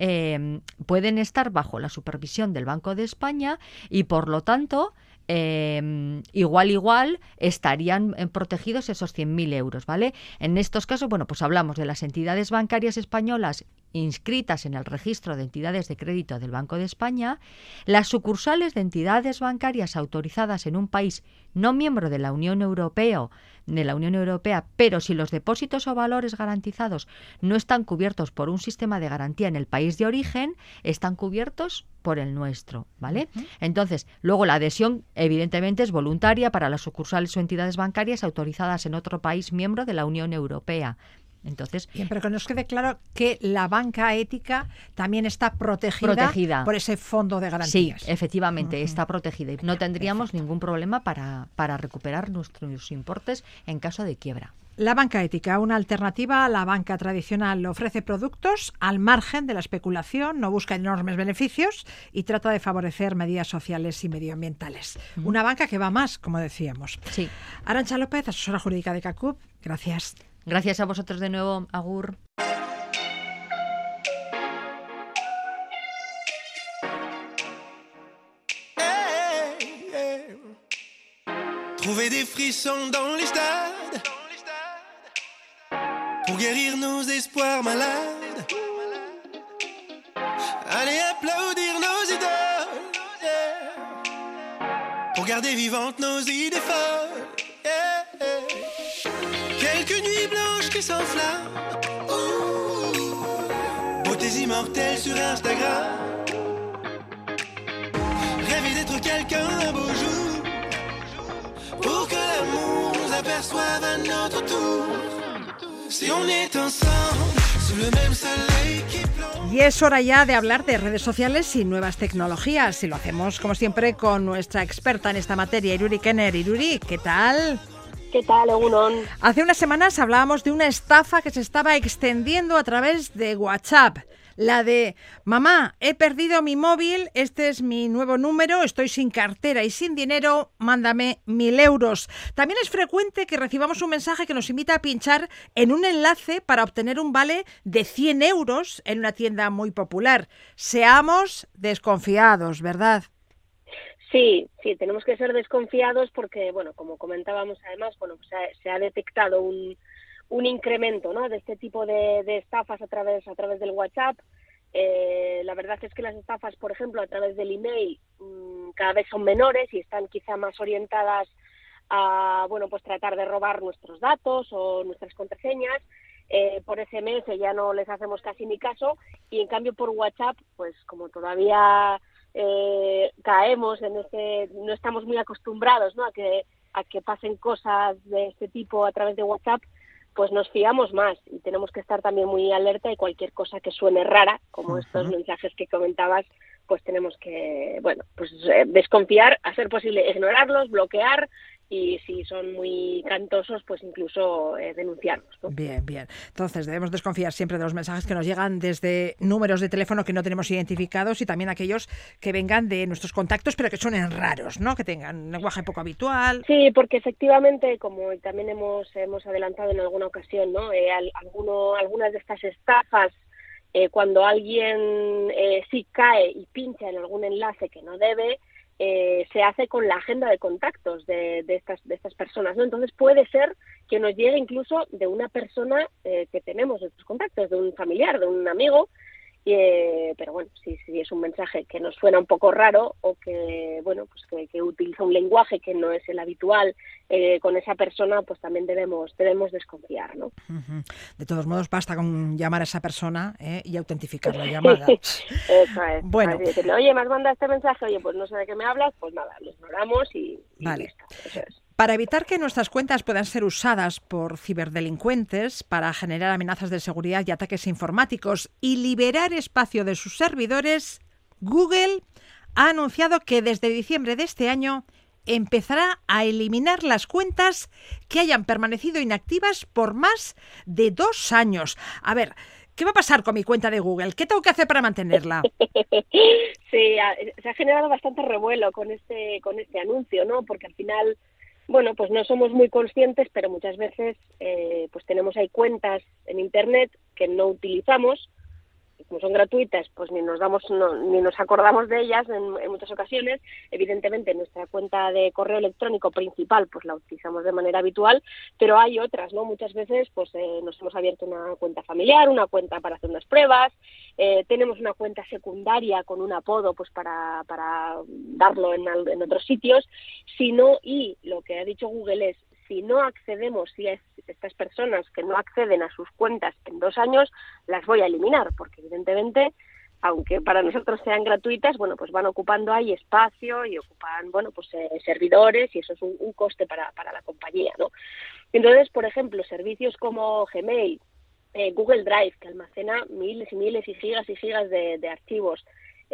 pueden estar bajo la supervisión del Banco de España y por lo tanto eh, igual, igual estarían eh, protegidos esos 100.000 euros, ¿vale? En estos casos, bueno, pues hablamos de las entidades bancarias españolas inscritas en el registro de entidades de crédito del Banco de España, las sucursales de entidades bancarias autorizadas en un país no miembro de la Unión Europea, de la Unión Europea, pero si los depósitos o valores garantizados no están cubiertos por un sistema de garantía en el país de origen, están cubiertos por el nuestro, ¿vale? Entonces, luego la adhesión evidentemente es voluntaria para las sucursales o entidades bancarias autorizadas en otro país miembro de la Unión Europea. Entonces, Bien, pero que nos quede claro que la banca ética también está protegida, Protegida. por ese fondo de sí, garantías. efectivamente, está protegida y no tendríamos ningún problema para, para recuperar nuestros importes en caso de quiebra. La banca ética, una alternativa a la banca tradicional, ofrece productos al margen de la especulación, no busca enormes beneficios y trata de favorecer medidas sociales y medioambientales. Una banca que va más, como decíamos. Sí. Arancha López, asesora jurídica de CACUP, gracias. Gracias a vosotros de nuevo, Agur. Hey, hey. Trouver des frissons dans les stades pour guérir nos espoirs malades. Allez applaudir nos idoles pour garder vivantes nos idées folles. Y es hora ya de hablar de redes sociales y nuevas tecnologías. Y lo hacemos, como siempre, con nuestra experta en esta materia, Iruri Kenner. Iruri, ¿qué tal? ¿Qué tal, Egunon? Hace unas semanas hablábamos de una estafa que se estaba extendiendo a través de WhatsApp. La de, mamá, he perdido mi móvil, este es mi nuevo número, estoy sin cartera y sin dinero, mándame mil euros. También es frecuente que recibamos un mensaje que nos invita a pinchar en un enlace para obtener un vale de 100 euros en una tienda muy popular. Seamos desconfiados, ¿verdad? Sí, sí, tenemos que ser desconfiados porque, bueno, como comentábamos además, bueno, pues se, ha, detectado un, un incremento, ¿no? De este tipo de, estafas a través a través del WhatsApp. Eh, la verdad es que las estafas, por ejemplo, a través del email, mmm, cada vez son menores y están quizá más orientadas a, bueno, pues tratar de robar nuestros datos o nuestras contraseñas. Eh, por SMS ya no les hacemos casi ni caso y en cambio por WhatsApp, pues como todavía eh, caemos en este, no estamos muy acostumbrados ¿no? a, que, a que pasen cosas de este tipo a través de WhatsApp, pues nos fiamos más y tenemos que estar también muy alerta de cualquier cosa que suene rara, como uh -huh. estos mensajes que comentabas, pues tenemos que, bueno, pues eh, desconfiar, a ser posible ignorarlos, bloquear y si son muy cantosos, pues incluso eh, denunciarlos. ¿no? Bien, bien. Entonces debemos desconfiar siempre de los mensajes que nos llegan desde números de teléfono que no tenemos identificados y también aquellos que vengan de nuestros contactos, pero que suenen raros, ¿no? Que tengan un lenguaje poco habitual. Sí, porque efectivamente, como también hemos hemos adelantado en alguna ocasión, ¿no? Eh, alguno, algunas de estas estafas eh, cuando alguien eh, sí cae y pincha en algún enlace que no debe, eh, se hace con la agenda de contactos de, de, estas, de estas personas, ¿no? Entonces puede ser que nos llegue incluso de una persona eh, que tenemos estos contactos, de un familiar, de un amigo, eh, pero bueno, si, si es un mensaje que nos suena un poco raro o que, bueno, pues que, que utiliza un lenguaje que no es el habitual eh, con esa persona, pues también debemos, debemos desconfiar, ¿no? Uh -huh. De todos modos, basta con llamar a esa persona eh, y autentificar la llamada. Eso es. Bueno. Decirle, oye, me has mandado este mensaje, oye, pues no sé de qué me hablas, pues nada, lo ignoramos y, y vale. listo. Eso es. Para evitar que nuestras cuentas puedan ser usadas por ciberdelincuentes para generar amenazas de seguridad y ataques informáticos y liberar espacio de sus servidores, Google ha anunciado que desde diciembre de este año empezará a eliminar las cuentas que hayan permanecido inactivas por más de dos años. A ver, ¿Qué va a pasar con mi cuenta de Google? ¿Qué tengo que hacer para mantenerla? sí, se ha generado bastante revuelo con este, con este anuncio, ¿no? Porque al final bueno, pues no somos muy conscientes, pero muchas veces eh, pues tenemos ahí cuentas en Internet que no utilizamos como son gratuitas, pues ni nos damos ni nos acordamos de ellas en, muchas ocasiones. Evidentemente, nuestra cuenta de correo electrónico principal, pues la utilizamos de manera habitual, pero hay otras, ¿no? Muchas veces, pues eh, nos hemos abierto una cuenta familiar, una cuenta para hacer unas pruebas, eh, tenemos una cuenta secundaria con un apodo, pues para, para darlo en, en otros sitios, sino y lo que ha dicho Google es si no accedemos, si es estas personas que no acceden a sus cuentas en dos años, las voy a eliminar, porque evidentemente, aunque para nosotros sean gratuitas, bueno, pues van ocupando ahí espacio y ocupan, bueno, pues eh, servidores y eso es un, coste para, para, la compañía, ¿no? Entonces, por ejemplo, servicios como Gmail, eh, Google Drive, que almacena miles y miles y gigas y gigas de, de archivos,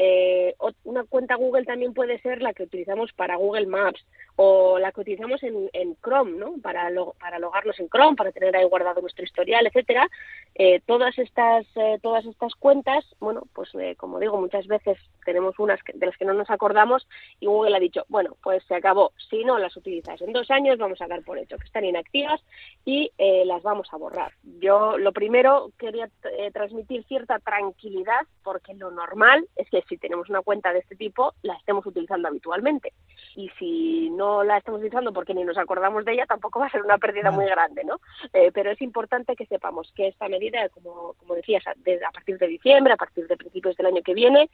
eh, una cuenta Google también puede ser la que utilizamos para Google Maps o la que utilizamos en, Chrome, ¿no? Para, para logarnos en Chrome, para tener ahí guardado nuestro historial, etcétera. Eh, todas estas eh, todas estas cuentas, bueno, pues como digo, muchas veces tenemos unas de las que no nos acordamos y Google ha dicho, bueno, pues se acabó. Si no las utilizas en dos años, vamos a dar por hecho que están inactivas y las vamos a borrar. Yo lo primero quería transmitir cierta tranquilidad porque lo normal es que si tenemos una cuenta de este tipo, la estemos utilizando habitualmente. Y si no la estamos utilizando porque ni nos acordamos de ella, tampoco va a ser una pérdida muy grande, ¿no? Eh, pero es importante que sepamos que esta medida, como, como decías, a partir de diciembre, a partir de principios del año que viene,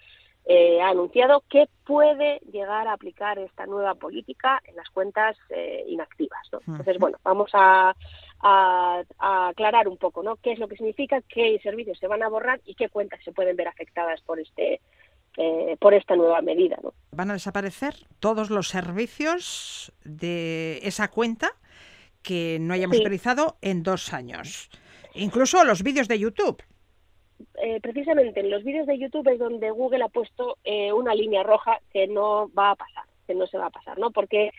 eh, ha anunciado que puede llegar a aplicar esta nueva política en las cuentas eh, inactivas. ¿no? Entonces, bueno, vamos a, a, aclarar un poco ¿no? qué es lo que significa, qué servicios se van a borrar y qué cuentas se pueden ver afectadas por este eh, por esta nueva medida. ¿no? Van a desaparecer todos los servicios de esa cuenta que no hayamos utilizado en dos años, incluso los vídeos de YouTube. Eh, precisamente en los vídeos de YouTube es donde Google ha puesto eh, una línea roja que no va a pasar, que no se va a pasar, ¿no? Porque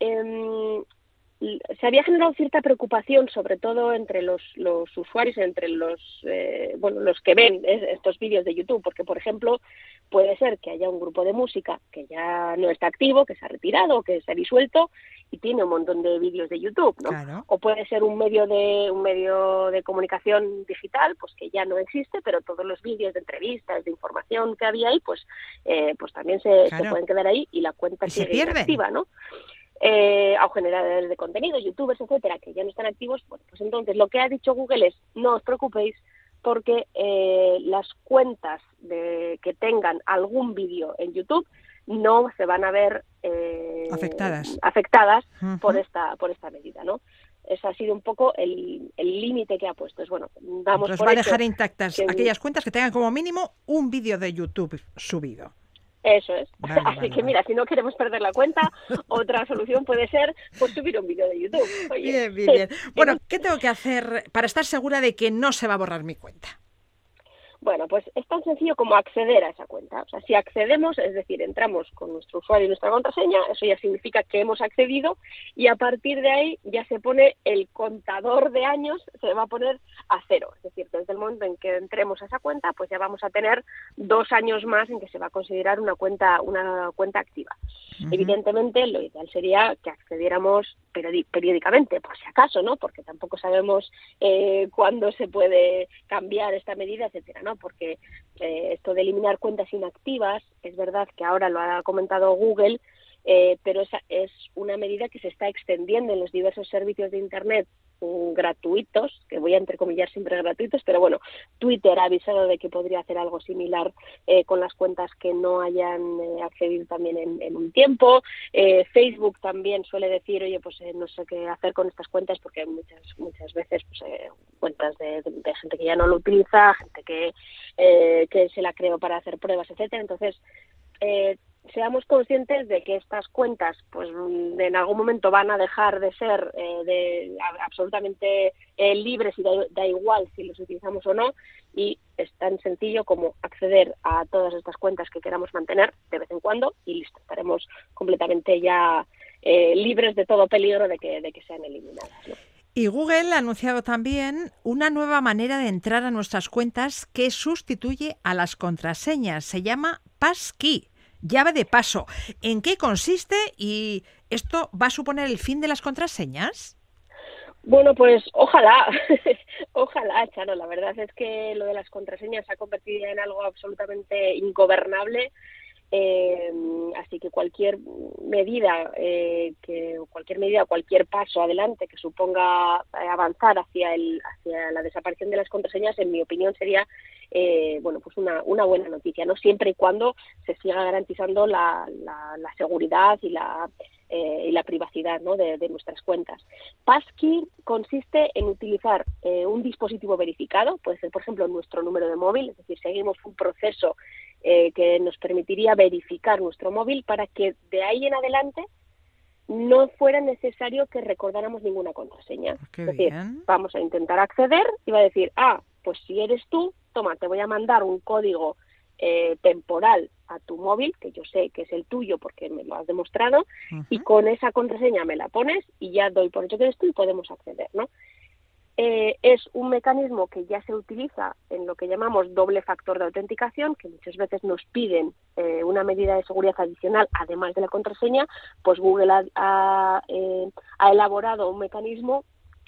em, se había generado cierta preocupación, sobre todo entre los, los usuarios, entre los, eh, bueno, los que ven estos vídeos de YouTube, porque, por ejemplo, puede ser que haya un grupo de música que ya no está activo, que se ha retirado, que se ha disuelto y tiene un montón de vídeos de YouTube, ¿no? O puede ser un medio de un medio de comunicación digital, pues que ya no existe, pero todos los vídeos de entrevistas, de información que había ahí, pues, eh, pues también se, pueden quedar ahí y la cuenta sigue activa, ¿no? eh, o generadores de contenido, youtubers, etcétera, que ya no están activos, bueno, pues entonces lo que ha dicho Google es no os preocupéis porque eh, las cuentas de, que tengan algún vídeo en YouTube no se van a ver eh, afectadas, afectadas por esta por esta medida, ¿no? Ese ha sido un poco el límite que ha puesto. Es bueno, damos va a dejar intactas aquellas cuentas que tengan como mínimo un vídeo de YouTube subido. Eso es. Así que mira, si no queremos perder la cuenta, otra solución puede ser pues subir un vídeo de YouTube. Bien, bien, bien. Bueno, ¿qué tengo que hacer para estar segura de que no se va a borrar mi cuenta? Bueno, pues es tan sencillo como acceder a esa cuenta. O sea, si accedemos, es decir, entramos con nuestro usuario y nuestra contraseña, eso ya significa que hemos accedido y a partir de ahí ya se pone el contador de años, se va a poner a cero. Es decir, desde el momento en que entremos a esa cuenta, pues ya vamos a tener dos años más en que se va a considerar una cuenta, una cuenta activa. Evidentemente, lo ideal sería que accediéramos periódicamente, por si acaso, ¿no? Porque tampoco sabemos eh, cuándo se puede cambiar esta medida, etcétera, ¿no? Porque eh, esto de eliminar cuentas inactivas, es verdad que ahora lo ha comentado Google, eh, pero esa es una medida que se está extendiendo en los diversos servicios de Internet gratuitos, que voy a entrecomillar siempre gratuitos, pero bueno, Twitter ha avisado de que podría hacer algo similar eh, con las cuentas que no hayan eh, accedido también en, un tiempo. Eh, Facebook también suele decir, oye, pues no sé qué hacer con estas cuentas porque muchas, muchas veces pues, cuentas de, gente que ya no lo utiliza, gente que, que se la creó para hacer pruebas, etcétera. Entonces, seamos conscientes de que estas cuentas pues en algún momento van a dejar de ser eh, de, absolutamente eh, libres y da, igual si los utilizamos o no y es tan sencillo como acceder a todas estas cuentas que queramos mantener de vez en cuando y listo, estaremos completamente ya eh, libres de todo peligro de que, de que sean eliminadas. Y Google ha anunciado también una nueva manera de entrar a nuestras cuentas que sustituye a las contraseñas. Se llama Passkey llave de paso. ¿En qué consiste y esto va a suponer el fin de las contraseñas? Bueno, pues ojalá, ojalá, Chano. La verdad es que lo de las contraseñas se ha convertido en algo absolutamente ingobernable. Eh, así que cualquier medida, eh, que cualquier medida, cualquier paso adelante que suponga eh, avanzar hacia el, hacia la desaparición de las contraseñas, en mi opinión sería, eh, bueno, pues una, una buena noticia, no siempre y cuando se siga garantizando la, la, la seguridad y la eh, y la privacidad ¿no? de, de, nuestras cuentas. Passkey consiste en utilizar eh, un dispositivo verificado, puede ser, por ejemplo, nuestro número de móvil, es decir, seguimos un proceso eh, que nos permitiría verificar nuestro móvil para que de ahí en adelante no fuera necesario que recordáramos ninguna contraseña. Qué es decir, bien. vamos a intentar acceder y va a decir, ah, pues si eres tú, toma, te voy a mandar un código eh, temporal a tu móvil, que yo sé que es el tuyo porque me lo has demostrado, y con esa contraseña me la pones y ya doy por hecho que eres tú y podemos acceder, ¿no? Eh, es un mecanismo que ya se utiliza en lo que llamamos doble factor de autenticación, que muchas veces nos piden eh, una medida de seguridad adicional, además de la contraseña, pues Google ha, ha, eh, ha elaborado un mecanismo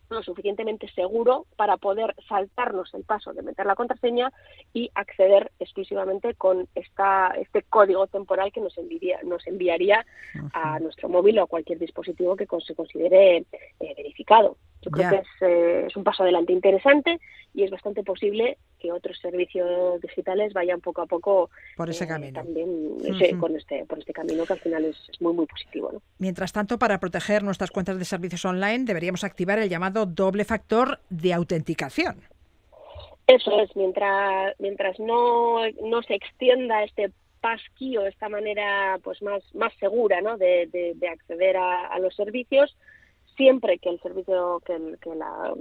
lo suficientemente seguro para poder saltarnos el paso de meter la contraseña y acceder exclusivamente con esta, este código temporal que nos, enviaría, nos enviaría a nuestro móvil o a cualquier dispositivo que se considere eh, verificado. Yo creo yeah. que es, eh, es, un paso adelante interesante y es bastante posible que otros servicios digitales vayan poco a poco por ese eh, camino. También uh -huh. con este, por este camino que al final es, es muy, muy positivo. ¿no? Mientras tanto, para proteger nuestras cuentas de servicios online, deberíamos activar el llamado doble factor de autenticación. Eso es, mientras, mientras no, no se extienda este passkey o esta manera pues más, más segura ¿no? de, de, de acceder a, a los servicios, siempre que el servicio, que, el, que la,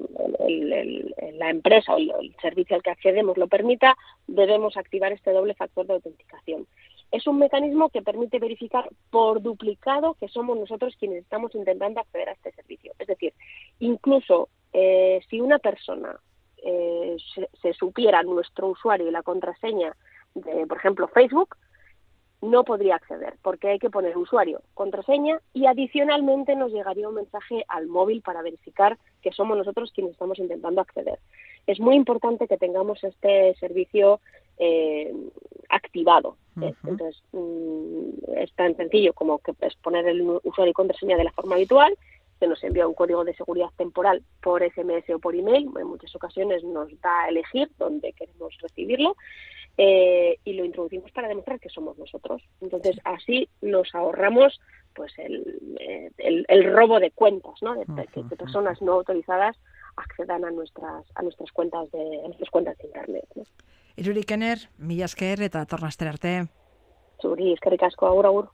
el, la, empresa o el, servicio al que accedemos lo permita, debemos activar este doble factor de autenticación. Es un mecanismo que permite verificar por duplicado que somos nosotros quienes estamos intentando acceder a este servicio. Es decir, incluso eh, si una persona eh, se, se, supiera nuestro usuario y la contraseña de, por ejemplo, Facebook, no podría acceder porque hay que poner usuario, contraseña y adicionalmente nos llegaría un mensaje al móvil para verificar que somos nosotros quienes estamos intentando acceder. Es muy importante que tengamos este servicio eh, activado. Uh -huh. Entonces, mmm, es tan sencillo como que es poner el usuario y contraseña de la forma habitual, se nos envía un código de seguridad temporal por SMS o por email, en muchas ocasiones nos da a elegir dónde queremos recibirlo eh, y lo introducimos para demostrar que somos nosotros. Entonces, así nos ahorramos pues el, eh, el, el robo de cuentas, ¿no? De, de, personas no autorizadas accedan a nuestras a nuestras cuentas de a nuestras cuentas de internet. ¿no? Iruri Kenner, mila esker eta tornastera arte. Zuri, eskerrik asko, agur, agur.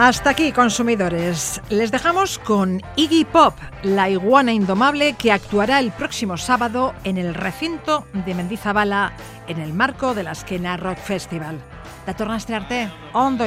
Hasta aquí, consumidores. Les dejamos con Iggy Pop, la iguana indomable que actuará el próximo sábado en el recinto de Mendizabala en el marco de la Esquena Rock Festival. La tornaste arte, ondo.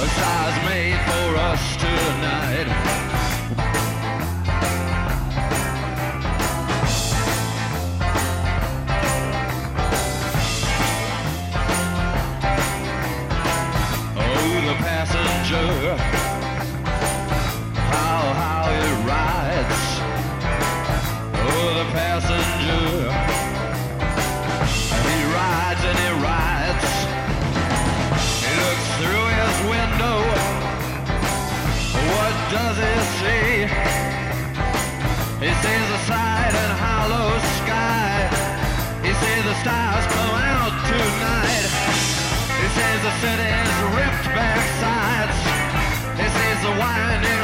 A size made for us to the city's ripped back sides. This is the winding.